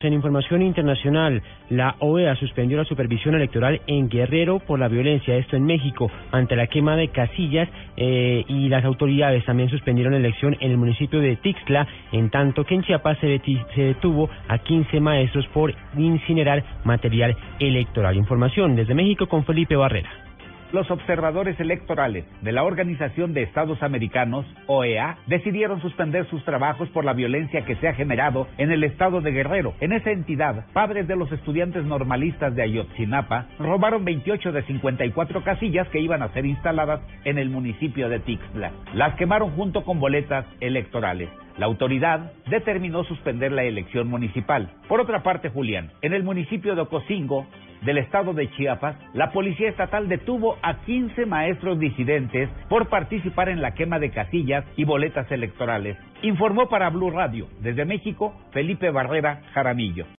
En información internacional, la OEA suspendió la supervisión electoral en Guerrero por la violencia, esto en México, ante la quema de casillas eh, y las autoridades también suspendieron la elección en el municipio de Tixla, en tanto que en Chiapas se, se detuvo a 15 maestros por incinerar material electoral. Información desde México con Felipe Barrera los observadores electorales de la Organización de Estados Americanos, OEA, decidieron suspender sus trabajos por la violencia que se ha generado en el estado de Guerrero. En esa entidad, padres de los estudiantes normalistas de Ayotzinapa robaron 28 de 54 casillas que iban a ser instaladas en el municipio de Tixla. Las quemaron junto con boletas electorales. La autoridad determinó suspender la elección municipal. Por otra parte, Julián, en el municipio de Ocosingo, del estado de Chiapas, la policía estatal detuvo a 15 maestros disidentes por participar en la quema de casillas y boletas electorales. Informó para Blue Radio, desde México, Felipe Barrera Jaramillo.